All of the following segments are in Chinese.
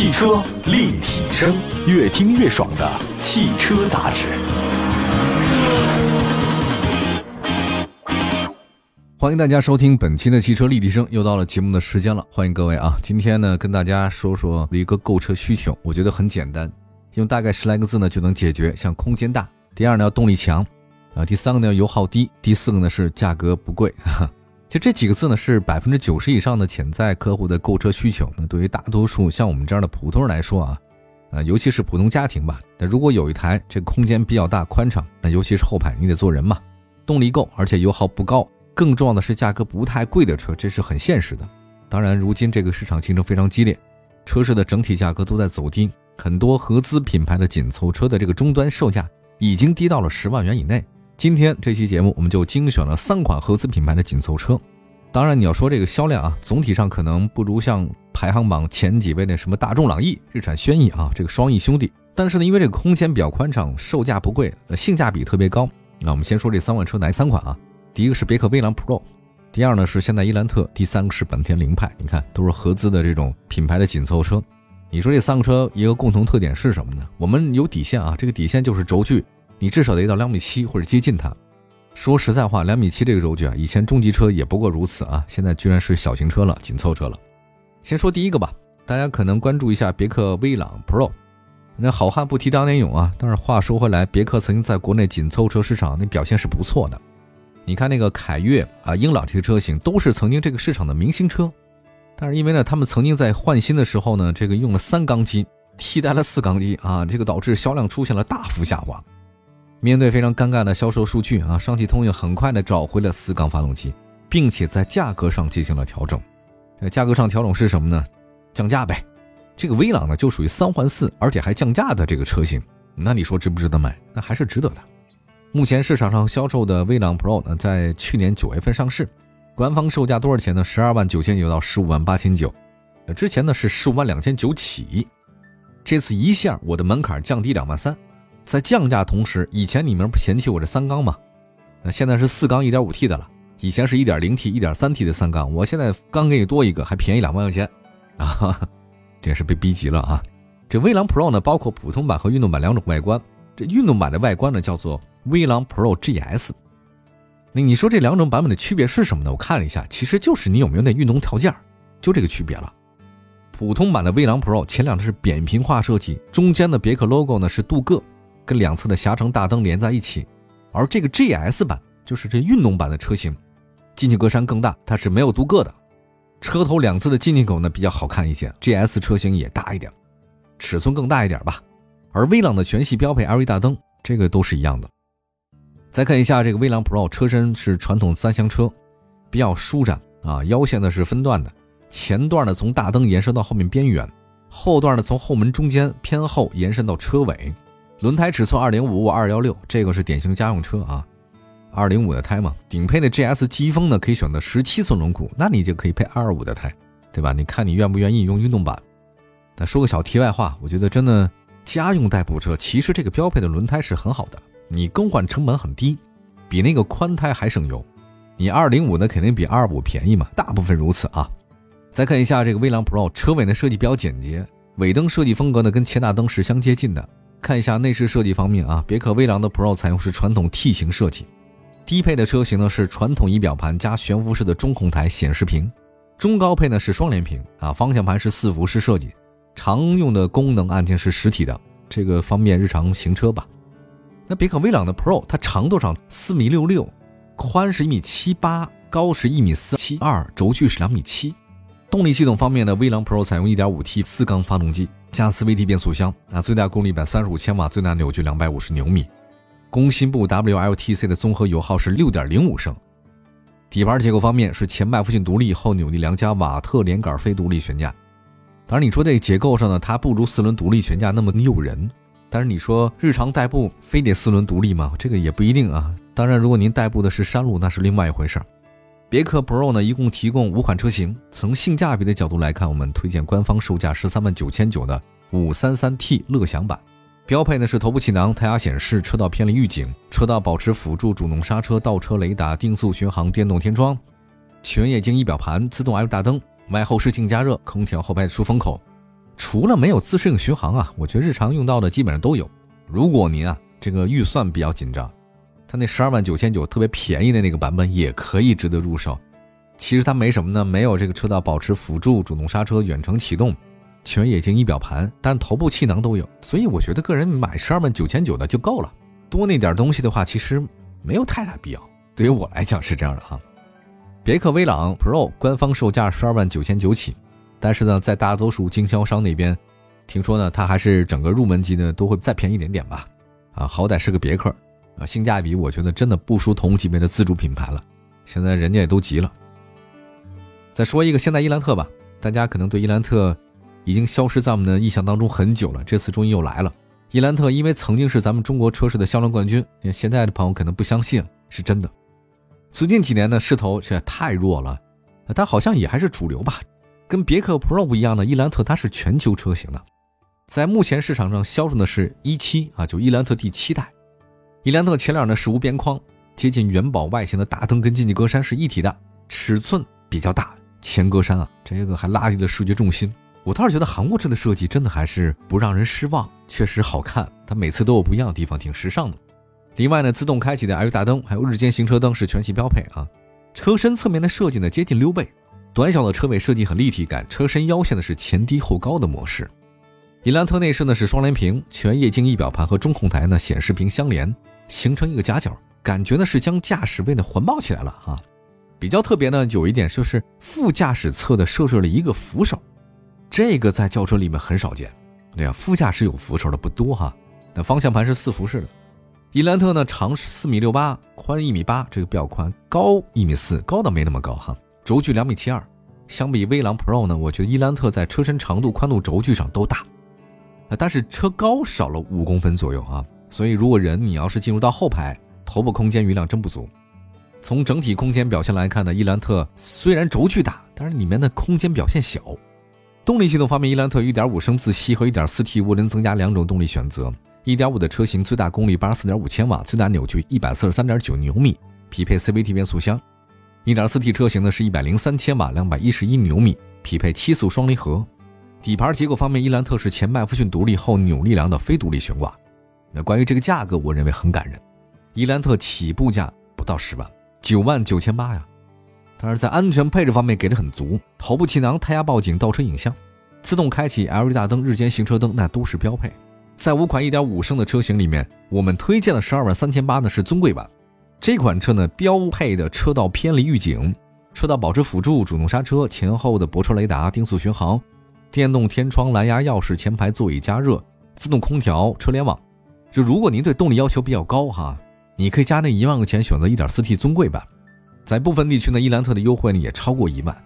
汽车立体声，越听越爽的汽车杂志。欢迎大家收听本期的汽车立体声，又到了节目的时间了。欢迎各位啊！今天呢，跟大家说说一个购车需求，我觉得很简单，用大概十来个字呢就能解决。像空间大，第二呢要动力强，啊，第三个呢油耗低，第四个呢是价格不贵。就这几个字呢，是百分之九十以上的潜在客户的购车需求。那对于大多数像我们这样的普通人来说啊，呃，尤其是普通家庭吧，那如果有一台这空间比较大、宽敞，那尤其是后排，你得坐人嘛，动力够，而且油耗不高，更重要的是价格不太贵的车，这是很现实的。当然，如今这个市场竞争非常激烈，车市的整体价格都在走低，很多合资品牌的紧凑车的这个终端售价已经低到了十万元以内。今天这期节目，我们就精选了三款合资品牌的紧凑车。当然，你要说这个销量啊，总体上可能不如像排行榜前几位的什么大众朗逸、日产轩逸啊，这个双翼兄弟。但是呢，因为这个空间比较宽敞，售价不贵，呃，性价比特别高。那我们先说这三款车哪三款啊？第一个是别克威朗 Pro，第二呢是现代伊兰特，第三个是本田凌派。你看，都是合资的这种品牌的紧凑车。你说这三个车一个共同特点是什么呢？我们有底线啊，这个底线就是轴距。你至少得到两米七或者接近它。说实在话，两米七这个轴距啊，以前中级车也不过如此啊，现在居然是小型车了，紧凑车了。先说第一个吧，大家可能关注一下别克威朗 Pro。那好汉不提当年勇啊，但是话说回来，别克曾经在国内紧凑车市场那表现是不错的。你看那个凯越啊、英朗这些车型都是曾经这个市场的明星车，但是因为呢，他们曾经在换新的时候呢，这个用了三缸机替代了四缸机啊，这个导致销量出现了大幅下滑。面对非常尴尬的销售数据啊，上汽通用很快的找回了四缸发动机，并且在价格上进行了调整。这价格上调整是什么呢？降价呗。这个威朗呢就属于三换四，而且还降价的这个车型。那你说值不值得买？那还是值得的。目前市场上销售的威朗 Pro 呢，在去年九月份上市，官方售价多少钱呢？十二万九千九到十五万八千九。之前呢是十五万两千九起，这次一下我的门槛降低两万三。在降价同时，以前你们不嫌弃我这三缸吗？那现在是四缸 1.5T 的了，以前是一点零 T、一点三 T 的三缸，我现在刚给你多一个，还便宜两万块钱啊！这也是被逼急了啊！这威朗 Pro 呢，包括普通版和运动版两种外观。这运动版的外观呢，叫做威朗 Pro GS。那你说这两种版本的区别是什么呢？我看了一下，其实就是你有没有那运动套件，就这个区别了。普通版的威朗 Pro 前两个是扁平化设计，中间的别克 logo 呢是镀铬。跟两侧的狭长大灯连在一起，而这个 GS 版就是这运动版的车型，进气格栅更大，它是没有镀铬的。车头两侧的进气口呢比较好看一些，GS 车型也大一点，尺寸更大一点吧。而威朗的全系标配 LED 大灯，这个都是一样的。再看一下这个威朗 Pro 车身是传统三厢车，比较舒展啊，腰线呢是分段的，前段呢从大灯延伸到后面边缘，后段呢从后门中间偏后延伸到车尾。轮胎尺寸二零五五二幺六，这个是典型家用车啊，二零五的胎嘛。顶配的 GS 疾风呢，可以选择十七寸轮毂，那你就可以配二五的胎，对吧？你看你愿不愿意用运动版？但说个小题外话，我觉得真的家用代步车，其实这个标配的轮胎是很好的，你更换成本很低，比那个宽胎还省油。你二零五呢，肯定比二五便宜嘛，大部分如此啊。再看一下这个威朗 Pro 车尾的设计比较简洁，尾灯设计风格呢跟前大灯是相接近的。看一下内饰设计方面啊，别克威朗的 Pro 采用是传统 T 型设计，低配的车型呢是传统仪表盘加悬浮式的中控台显示屏，中高配呢是双联屏啊，方向盘是四辐式设计，常用的功能按键是实体的，这个方便日常行车吧。那别克威朗的 Pro 它长度上四米六六，宽是一米七八，高是一米四七二，轴距是两米七。动力系统方面呢，威朗 Pro 采用 1.5T 四缸发动机加 CVT 变速箱，啊，最大功率一百三十五千瓦，最大扭矩两百五十牛米，工信部 WLTC 的综合油耗是六点零五升。底盘结构方面是前麦弗逊独立后扭力梁加瓦特连杆非独立悬架。当然你说这个结构上呢，它不如四轮独立悬架那么诱人，但是你说日常代步非得四轮独立吗？这个也不一定啊。当然，如果您代步的是山路，那是另外一回事儿。别克 Pro 呢，一共提供五款车型。从性价比的角度来看，我们推荐官方售价十三万九千九的五三三 T 乐享版，标配呢是头部气囊、胎压显示、车道偏离预警、车道保持辅助、主动刹车、倒车雷达、定速巡航、电动天窗、全液晶仪表盘、自动 L 大灯、外后视镜加热、空调后排出风口、除了没有自适应巡航啊，我觉得日常用到的基本上都有。如果您啊这个预算比较紧张，它那十二万九千九特别便宜的那个版本也可以值得入手。其实它没什么呢，没有这个车道保持辅助、主动刹车、远程启动、全液晶仪表盘，但头部气囊都有。所以我觉得个人买十二万九千九的就够了，多那点东西的话，其实没有太大必要。对于我来讲是这样的哈。别克威朗 Pro 官方售价十二万九千九起。但是呢，在大多数经销商那边，听说呢，它还是整个入门级呢都会再便宜一点点吧。啊，好歹是个别克，啊，性价比我觉得真的不输同级别的自主品牌了。现在人家也都急了。再说一个现代伊兰特吧，大家可能对伊兰特已经消失在我们的印象当中很久了，这次终于又来了。伊兰特因为曾经是咱们中国车市的销量冠军，现在的朋友可能不相信是真的。最近几年呢势头实在太弱了，但好像也还是主流吧。跟别克 Pro 不一样的，伊兰特它是全球车型的，在目前市场上销售的是一七啊，就伊兰特第七代。伊兰特前脸呢是无边框，接近元宝外形的大灯跟进气格栅是一体的，尺寸比较大，前格栅啊这个还拉低了视觉重心。我倒是觉得韩国车的设计真的还是不让人失望，确实好看，它每次都有不一样的地方，挺时尚的。另外呢，自动开启的 LED 大灯还有日间行车灯是全系标配啊，车身侧面的设计呢接近溜背。短小的车尾设计很立体感，车身腰线的是前低后高的模式。伊兰特内饰呢是双联屏，全液晶仪表盘和中控台呢显示屏相连，形成一个夹角，感觉呢是将驾驶位呢环抱起来了哈。比较特别呢有一点就是副驾驶侧的设置了一个扶手，这个在轿车里面很少见。对呀，副驾驶有扶手的不多哈。那方向盘是四辐式的。伊兰特呢长四米六八，宽一米八，这个比较宽，高一米四，高倒没那么高哈。轴距两米七二，相比威朗 Pro 呢，我觉得伊兰特在车身长度、宽度、轴距上都大，但是车高少了五公分左右啊。所以如果人你要是进入到后排，头部空间余量真不足。从整体空间表现来看呢，伊兰特虽然轴距大，但是里面的空间表现小。动力系统方面，伊兰特1.5升自吸和 1.4T 涡轮增压两种动力选择。1.5的车型最大功率84.5千瓦，最大扭矩143.9牛米，匹配 CVT 变速箱。1.4T 车型呢是一百零三千瓦，两百一十一牛米，匹配七速双离合。底盘结构方面，伊兰特是前麦弗逊独立后扭力梁的非独立悬挂。那关于这个价格，我认为很感人。伊兰特起步价不到十万，九万九千八呀。但是在安全配置方面给的很足，头部气囊、胎压报警、倒车影像、自动开启 LED 大灯、日间行车灯，那都是标配。在五款1.5升的车型里面，我们推荐的十二万三千八呢是尊贵版。这款车呢，标配的车道偏离预警、车道保持辅助、主动刹车、前后的泊车雷达、定速巡航、电动天窗、蓝牙钥匙、前排座椅加热、自动空调、车联网。就如果您对动力要求比较高哈，你可以加那一万块钱选择 1.4T 尊贵版。在部分地区呢，伊兰特的优惠呢也超过一万。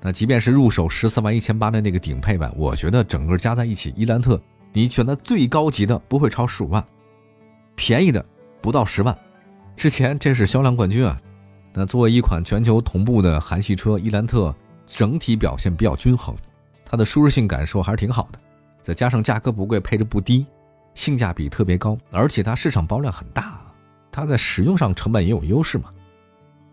那即便是入手十四万一千八的那个顶配版，我觉得整个加在一起，伊兰特你选的最高级的不会超十五万，便宜的不到十万。之前这是销量冠军啊，那作为一款全球同步的韩系车，伊兰特整体表现比较均衡，它的舒适性感受还是挺好的，再加上价格不贵，配置不低，性价比特别高，而且它市场包量很大，它在使用上成本也有优势嘛。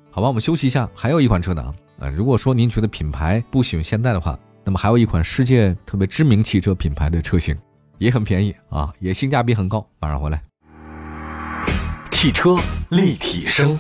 好吧，我们休息一下，还有一款车呢啊，如果说您觉得品牌不喜欢现代的话，那么还有一款世界特别知名汽车品牌的车型，也很便宜啊，也性价比很高，马上回来。汽车立体声，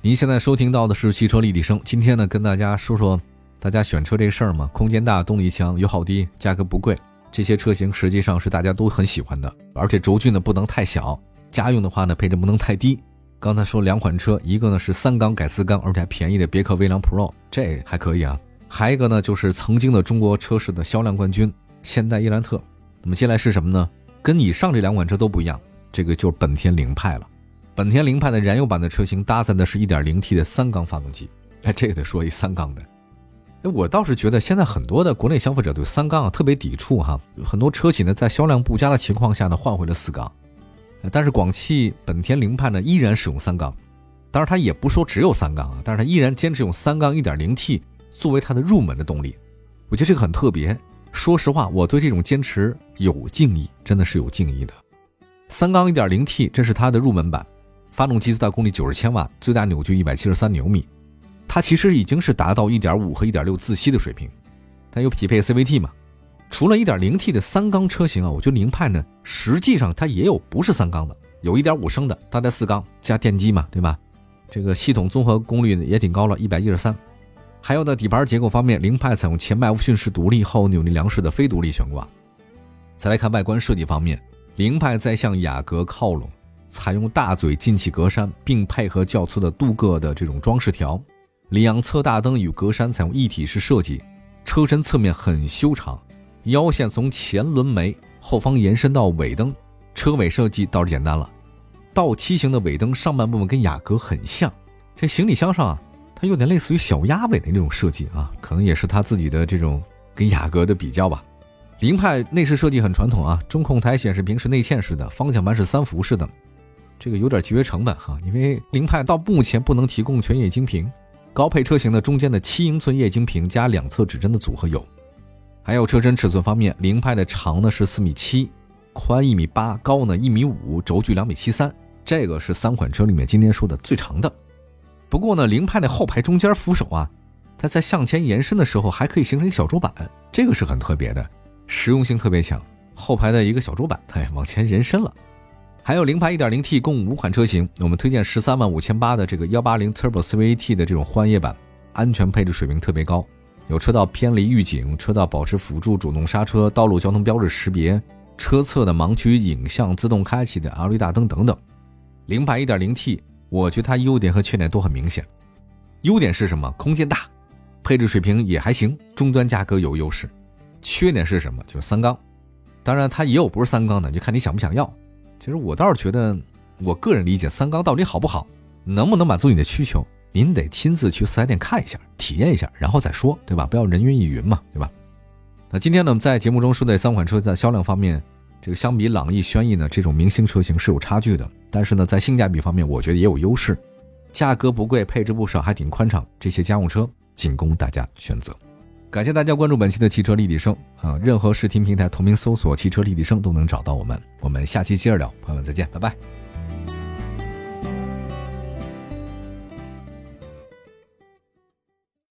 您现在收听到的是汽车立体声。今天呢，跟大家说说大家选车这事儿嘛。空间大，动力强，油耗低，价格不贵，这些车型实际上是大家都很喜欢的。而且轴距呢不能太小，家用的话呢配置不能太低。刚才说两款车，一个呢是三缸改四缸，而且还便宜的别克威朗 Pro，这还可以啊。还一个呢就是曾经的中国车市的销量冠军现代伊兰特。那么接下来是什么呢？跟以上这两款车都不一样。这个就是本田凌派了，本田凌派的燃油版的车型搭载的是一点零 T 的三缸发动机，哎，这个得说一三缸的，我倒是觉得现在很多的国内消费者对三缸啊特别抵触哈，很多车企呢在销量不佳的情况下呢换回了四缸，但是广汽本田凌派呢依然使用三缸，当然它也不说只有三缸啊，但是它依然坚持用三缸一点零 T 作为它的入门的动力，我觉得这个很特别，说实话，我对这种坚持有敬意，真的是有敬意的。三缸 1.0T，这是它的入门版，发动机最大功率90千瓦，最大扭矩173牛米，它其实已经是达到1.5和1.6自吸的水平。它有匹配 CVT 嘛。除了 1.0T 的三缸车型啊，我觉得凌派呢，实际上它也有不是三缸的，有一点五升的，它在四缸加电机嘛，对吧？这个系统综合功率也挺高了，一百一十三。还有呢底盘结构方面，凌派采用前麦弗逊式独立后扭力梁式的非独立悬挂。再来看外观设计方面，凌派在向雅阁靠拢，采用大嘴进气格栅，并配合较粗的镀铬的这种装饰条。两侧大灯与格栅采用一体式设计，车身侧面很修长，腰线从前轮眉后方延伸到尾灯。车尾设计倒是简单了，倒梯形的尾灯上半部分跟雅阁很像。这行李箱上啊。它有点类似于小鸭尾的那种设计啊，可能也是它自己的这种跟雅阁的比较吧。凌派内饰设计很传统啊，中控台显示屏是内嵌式的，方向盘是三辐式的，这个有点节约成本哈，因为凌派到目前不能提供全液晶屏，高配车型的中间的七英寸液晶屏加两侧指针的组合有。还有车身尺寸方面，凌派的长呢是四米七，宽一米八，高呢一米五，轴距两米七三，这个是三款车里面今天说的最长的。不过呢，凌派的后排中间扶手啊，它在向前延伸的时候还可以形成小桌板，这个是很特别的，实用性特别强。后排的一个小桌板，哎，往前延伸了。还有凌派 1.0T 共五款车型，我们推荐十三万五千八的这个180 Turbo CVT 的这种欢夜版，安全配置水平特别高，有车道偏离预警、车道保持辅助、主动刹车、道路交通标志识别、车侧的盲区影像、自动开启的 LED 大灯等等。凌派 1.0T。我觉得它优点和缺点都很明显，优点是什么？空间大，配置水平也还行，终端价格有优势。缺点是什么？就是三缸，当然它也有不是三缸的，就看你想不想要。其实我倒是觉得，我个人理解三缸到底好不好，能不能满足你的需求，您得亲自去四 S 店看一下，体验一下，然后再说，对吧？不要人云亦云嘛，对吧？那今天呢，我们在节目中说的这三款车在销量方面。这个相比朗逸、轩逸呢，这种明星车型是有差距的，但是呢，在性价比方面，我觉得也有优势，价格不贵，配置不少，还挺宽敞，这些家用车仅供大家选择。感谢大家关注本期的汽车立体声啊，任何视听平台同名搜索“汽车立体声”都能找到我们。我们下期接着聊，朋友们再见，拜拜。